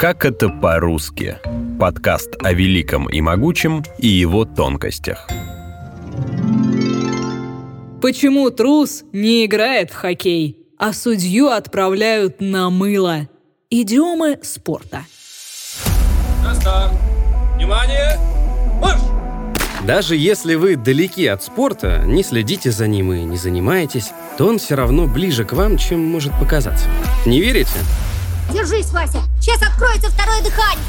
Как это по-русски? Подкаст о великом и могучем и его тонкостях. Почему трус не играет в хоккей, а судью отправляют на мыло? Идиомы спорта. На старт. Внимание! Марш! Даже если вы далеки от спорта, не следите за ним и не занимаетесь, то он все равно ближе к вам, чем может показаться. Не верите? Держись, Вася! Сейчас откроется второе дыхание!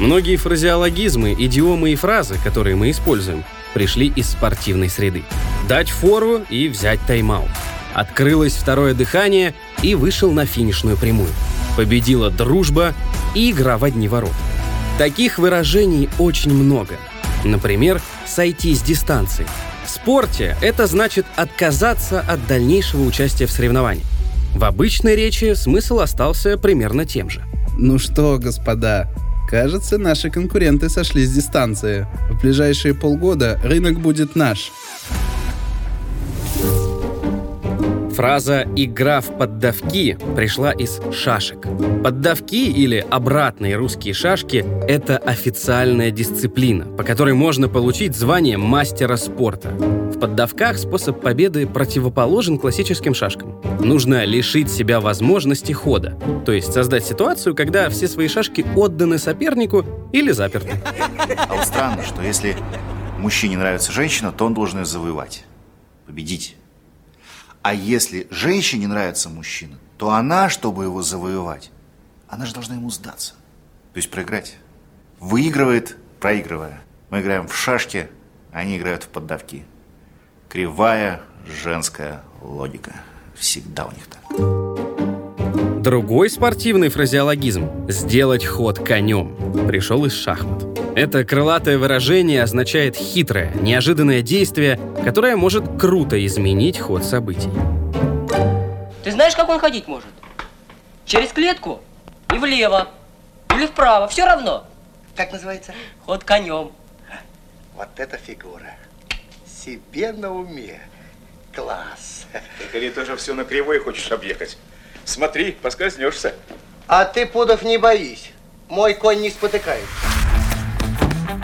Многие фразеологизмы, идиомы и фразы, которые мы используем, пришли из спортивной среды. Дать фору и взять тайм-аут. Открылось второе дыхание и вышел на финишную прямую. Победила дружба и игра в одни ворота. Таких выражений очень много. Например, сойти с дистанции. В спорте это значит отказаться от дальнейшего участия в соревновании. В обычной речи смысл остался примерно тем же. Ну что, господа, кажется, наши конкуренты сошли с дистанции. В ближайшие полгода рынок будет наш. Фраза «игра в поддавки» пришла из шашек. Поддавки или обратные русские шашки – это официальная дисциплина, по которой можно получить звание мастера спорта. В поддавках способ победы противоположен классическим шашкам. Нужно лишить себя возможности хода, то есть создать ситуацию, когда все свои шашки отданы сопернику или заперты. А вот странно, что если мужчине нравится женщина, то он должен ее завоевать, победить. А если женщине нравится мужчина, то она, чтобы его завоевать, она же должна ему сдаться. То есть проиграть. Выигрывает, проигрывая. Мы играем в шашки, они играют в поддавки. Кривая женская логика. Всегда у них так. Другой спортивный фразеологизм «сделать ход конем» пришел из шахмат. Это крылатое выражение означает хитрое, неожиданное действие, которое может круто изменить ход событий. Ты знаешь, как он ходить может? Через клетку и влево, или вправо, все равно. Как называется? Ход конем. Вот эта фигура. Себе на уме. Класс. Только не тоже все на кривой хочешь объехать. Смотри, поскользнешься. А ты, Пудов, не боись. Мой конь не спотыкается.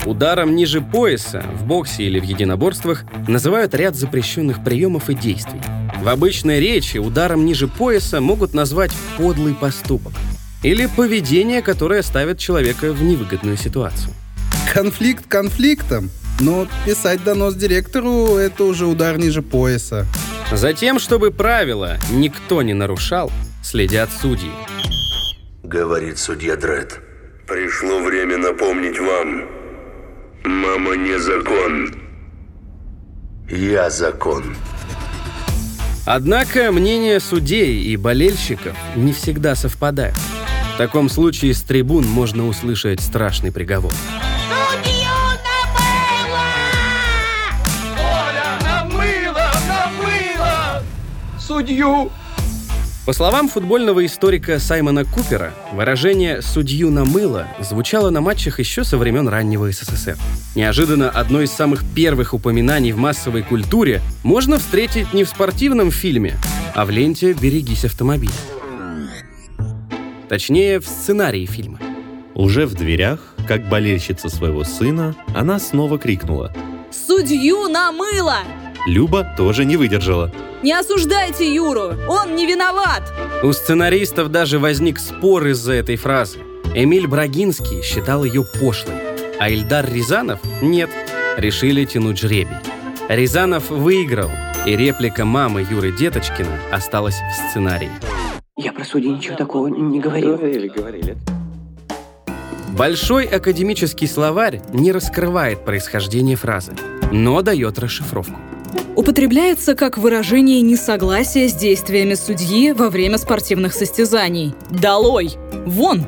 Ударом ниже пояса в боксе или в единоборствах называют ряд запрещенных приемов и действий. В обычной речи ударом ниже пояса могут назвать подлый поступок или поведение, которое ставит человека в невыгодную ситуацию. Конфликт конфликтом, но писать донос директору – это уже удар ниже пояса. Затем, чтобы правила никто не нарушал, следят судьи. Говорит судья Дред. Пришло время напомнить вам. Мама не закон. Я закон. Однако мнения судей и болельщиков не всегда совпадают. В таком случае с трибун можно услышать страшный приговор. Намыло! Намыло! Судью! По словам футбольного историка Саймона Купера, выражение «судью намыло» звучало на матчах еще со времен раннего СССР. Неожиданно одно из самых первых упоминаний в массовой культуре можно встретить не в спортивном фильме, а в ленте «Берегись автомобиля». Точнее, в сценарии фильма. Уже в дверях, как болельщица своего сына, она снова крикнула. Судью на мыло! Люба тоже не выдержала. Не осуждайте Юру, он не виноват! У сценаристов даже возник спор из-за этой фразы. Эмиль Брагинский считал ее пошлой, а Ильдар Рязанов – нет. Решили тянуть жребий. Рязанов выиграл, и реплика мамы Юры Деточкина осталась в сценарии. Я про судей ничего такого не говорил. Говорили, говорили. Большой академический словарь не раскрывает происхождение фразы, но дает расшифровку. Употребляется как выражение несогласия с действиями судьи во время спортивных состязаний. Долой! Вон!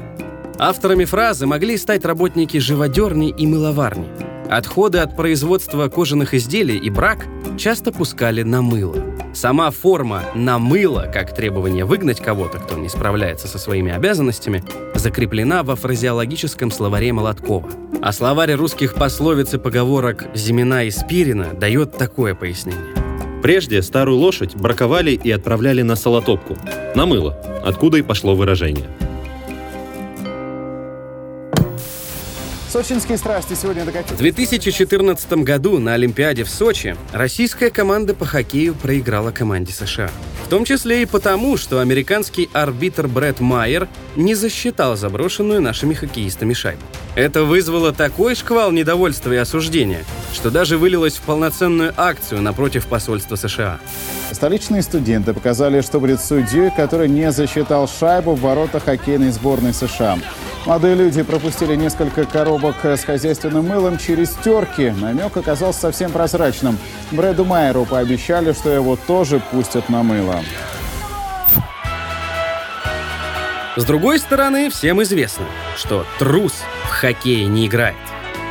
Авторами фразы могли стать работники живодерни и мыловарни. Отходы от производства кожаных изделий и брак часто пускали на мыло. Сама форма «на мыло», как требование выгнать кого-то, кто не справляется со своими обязанностями, закреплена во фразеологическом словаре Молоткова. А словарь русских пословиц и поговорок «Зимина» и «Спирина» дает такое пояснение. Прежде старую лошадь браковали и отправляли на солотопку, на мыло, откуда и пошло выражение. Сочинские страсти сегодня В докатились. 2014 году на Олимпиаде в Сочи российская команда по хоккею проиграла команде США. В том числе и потому, что американский арбитр Брэд Майер не засчитал заброшенную нашими хоккеистами шайбу. Это вызвало такой шквал недовольства и осуждения, что даже вылилось в полноценную акцию напротив посольства США. Столичные студенты показали, что будет судьей, который не засчитал шайбу в ворота хоккейной сборной США. Молодые люди пропустили несколько коробок с хозяйственным мылом через терки. Намек оказался совсем прозрачным. Брэду Майеру пообещали, что его тоже пустят на мыло. С другой стороны, всем известно, что трус в хоккее не играет.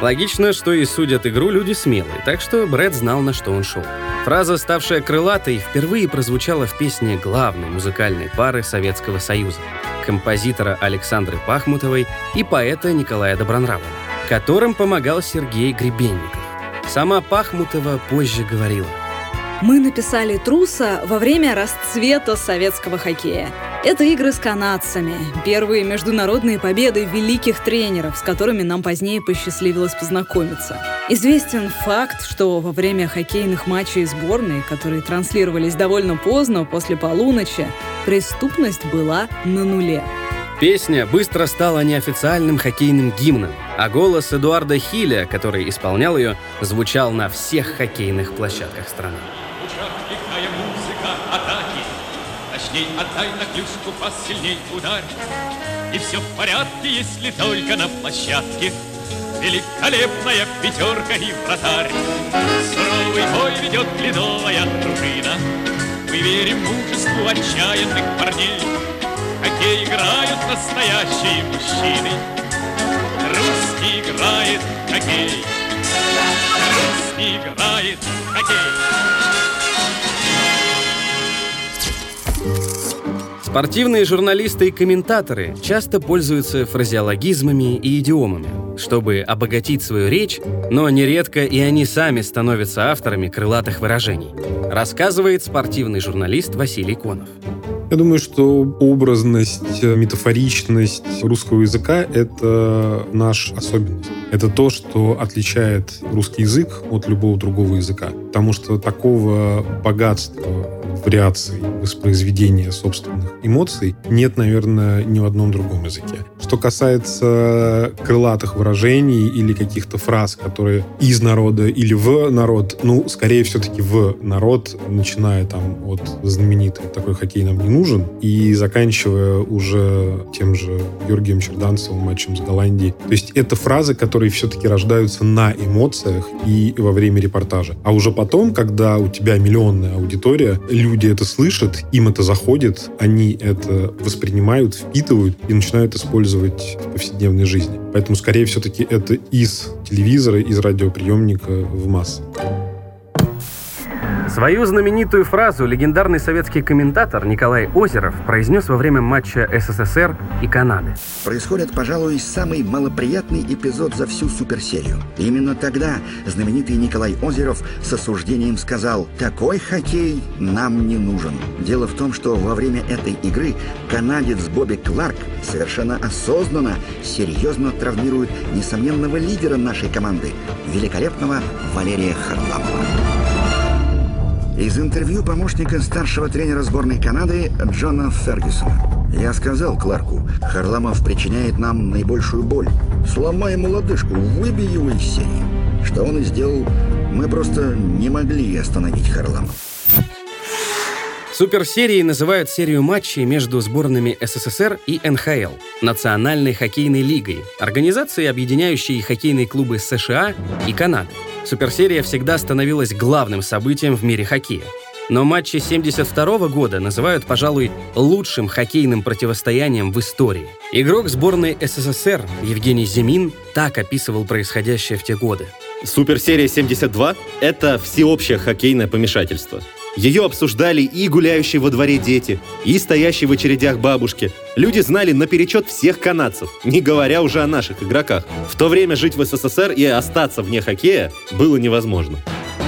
Логично, что и судят игру люди смелые, так что Брэд знал, на что он шел. Фраза, ставшая крылатой, впервые прозвучала в песне главной музыкальной пары Советского Союза — композитора Александры Пахмутовой и поэта Николая Добронравова, которым помогал Сергей Гребенников. Сама Пахмутова позже говорила — Мы написали «Труса» во время расцвета советского хоккея. Это игры с канадцами, первые международные победы великих тренеров, с которыми нам позднее посчастливилось познакомиться. Известен факт, что во время хоккейных матчей сборной, которые транслировались довольно поздно, после полуночи, преступность была на нуле. Песня быстро стала неофициальным хоккейным гимном, а голос Эдуарда Хиля, который исполнял ее, звучал на всех хоккейных площадках страны. Точней отдай на клюшку, пас сильней ударь. И все в порядке, если только на площадке. Великолепная пятерка и вратарь. Суровый бой ведет ледовая дружина. Мы верим мужеству отчаянных парней. Хоккей играют настоящие мужчины. Русский играет хоккей. Русский играет хоккей Спортивные журналисты и комментаторы часто пользуются фразеологизмами и идиомами, чтобы обогатить свою речь, но нередко и они сами становятся авторами крылатых выражений, рассказывает спортивный журналист Василий Конов. Я думаю, что образность, метафоричность русского языка — это наш особенность. Это то, что отличает русский язык от любого другого языка. Потому что такого богатства вариаций воспроизведения собственных эмоций нет, наверное, ни в одном другом языке. Что касается крылатых выражений или каких-то фраз, которые из народа или в народ, ну, скорее все-таки в народ, начиная там от знаменитой «Такой хоккей нам не нужен» и заканчивая уже тем же Георгием Черданцевым матчем с Голландией. То есть это фразы, которые все-таки рождаются на эмоциях и во время репортажа. А уже потом, когда у тебя миллионная аудитория, люди это слышат, им это заходит, они это воспринимают, впитывают и начинают использовать в повседневной жизни. Поэтому, скорее, все-таки это из телевизора, из радиоприемника в массы. Свою знаменитую фразу легендарный советский комментатор Николай Озеров произнес во время матча СССР и Канады. Происходит, пожалуй, самый малоприятный эпизод за всю суперсерию. Именно тогда знаменитый Николай Озеров с осуждением сказал «Такой хоккей нам не нужен». Дело в том, что во время этой игры канадец Бобби Кларк совершенно осознанно, серьезно травмирует несомненного лидера нашей команды, великолепного Валерия Харламова. Из интервью помощника старшего тренера сборной Канады Джона Фергюсона. Я сказал Кларку, Харламов причиняет нам наибольшую боль. Сломай ему лодыжку, выбей его из серии. Что он и сделал. Мы просто не могли остановить Харламова. Суперсерией называют серию матчей между сборными СССР и НХЛ, Национальной хоккейной лигой, организацией, объединяющей хоккейные клубы США и Канады. Суперсерия всегда становилась главным событием в мире хоккея. Но матчи 72 года называют, пожалуй, лучшим хоккейным противостоянием в истории. Игрок сборной СССР Евгений Зимин так описывал происходящее в те годы. Суперсерия 72 — это всеобщее хоккейное помешательство. Ее обсуждали и гуляющие во дворе дети, и стоящие в очередях бабушки. Люди знали наперечет всех канадцев, не говоря уже о наших игроках. В то время жить в СССР и остаться вне хоккея было невозможно.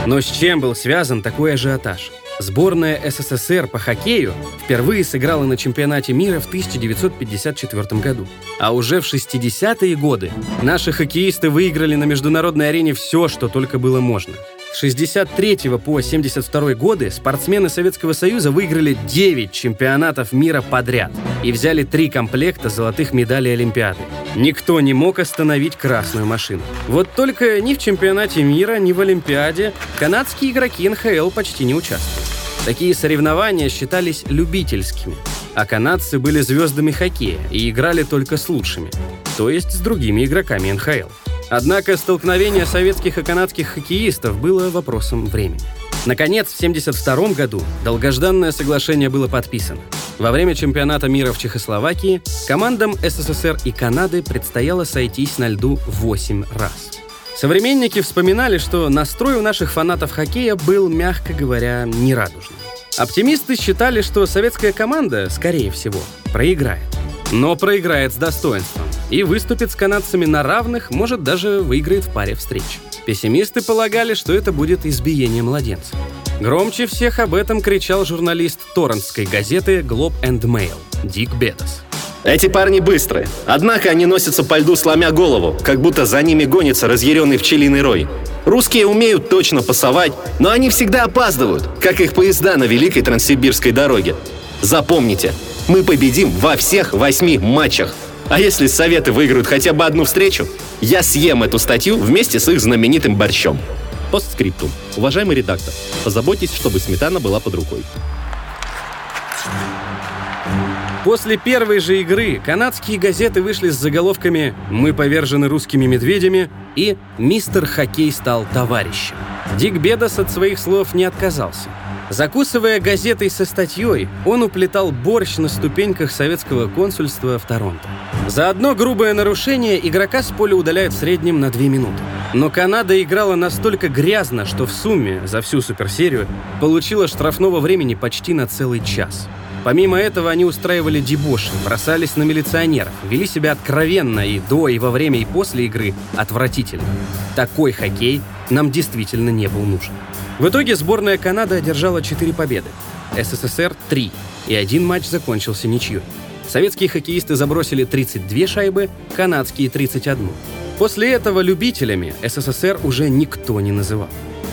Но с чем был связан такой ажиотаж? Сборная СССР по хоккею впервые сыграла на чемпионате мира в 1954 году. А уже в 60-е годы наши хоккеисты выиграли на международной арене все, что только было можно. С 63 по 72 годы спортсмены Советского Союза выиграли 9 чемпионатов мира подряд и взяли три комплекта золотых медалей Олимпиады. Никто не мог остановить красную машину. Вот только ни в чемпионате мира, ни в Олимпиаде канадские игроки НХЛ почти не участвовали. Такие соревнования считались любительскими, а канадцы были звездами хоккея и играли только с лучшими, то есть с другими игроками НХЛ. Однако столкновение советских и канадских хоккеистов было вопросом времени. Наконец, в 1972 году долгожданное соглашение было подписано. Во время чемпионата мира в Чехословакии командам СССР и Канады предстояло сойтись на льду 8 раз. Современники вспоминали, что настрой у наших фанатов хоккея был, мягко говоря, нерадужным. Оптимисты считали, что советская команда, скорее всего, проиграет. Но проиграет с достоинством и выступит с канадцами на равных, может даже выиграет в паре встреч. Пессимисты полагали, что это будет избиение младенца. Громче всех об этом кричал журналист торрентской газеты Globe and Mail Дик Бетас. Эти парни быстрые. Однако они носятся по льду, сломя голову, как будто за ними гонится разъяренный пчелиный рой. Русские умеют точно пасовать, но они всегда опаздывают, как их поезда на Великой Транссибирской дороге. Запомните, мы победим во всех восьми матчах. А если Советы выиграют хотя бы одну встречу, я съем эту статью вместе с их знаменитым борщом. Постскриптум. Уважаемый редактор, позаботьтесь, чтобы сметана была под рукой. После первой же игры канадские газеты вышли с заголовками «Мы повержены русскими медведями» и «Мистер Хоккей стал товарищем». Дик Бедас от своих слов не отказался. Закусывая газетой со статьей, он уплетал борщ на ступеньках советского консульства в Торонто. За одно грубое нарушение игрока с поля удаляют в среднем на две минуты. Но Канада играла настолько грязно, что в сумме за всю суперсерию получила штрафного времени почти на целый час. Помимо этого, они устраивали дебоши, бросались на милиционеров, вели себя откровенно и до, и во время, и после игры отвратительно. Такой хоккей нам действительно не был нужен. В итоге сборная Канады одержала 4 победы, СССР — 3, и один матч закончился ничьей. Советские хоккеисты забросили 32 шайбы, канадские — 31. После этого любителями СССР уже никто не называл.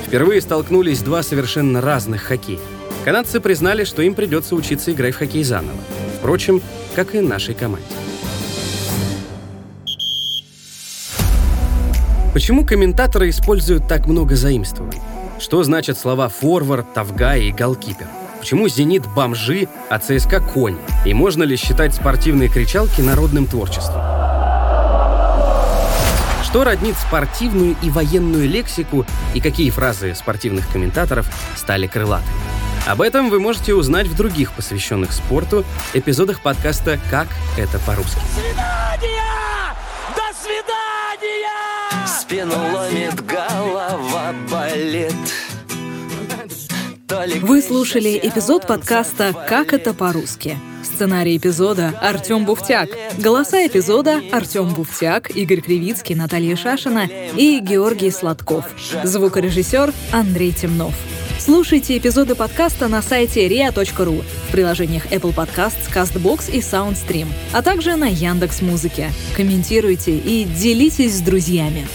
Впервые столкнулись два совершенно разных хоккея. Канадцы признали, что им придется учиться играть в хоккей заново. Впрочем, как и нашей команде. Почему комментаторы используют так много заимствований? Что значат слова «форвард», «тавгай» и «голкипер»? Почему «Зенит» — бомжи, а ЦСКА — конь? И можно ли считать спортивные кричалки народным творчеством? Что роднит спортивную и военную лексику и какие фразы спортивных комментаторов стали крылатыми? Об этом вы можете узнать в других посвященных спорту эпизодах подкаста «Как это по-русски». До свидания! Спину ломит, голова болит. Вы слушали эпизод подкаста «Как это по-русски». Сценарий эпизода Артем Буфтяк. Голоса эпизода Артем Буфтяк, Игорь Кривицкий, Наталья Шашина и Георгий Сладков. Звукорежиссер Андрей Темнов. Слушайте эпизоды подкаста на сайте ria.ru, в приложениях Apple Podcasts, CastBox и SoundStream, а также на Яндекс Музыке. Комментируйте и делитесь с друзьями.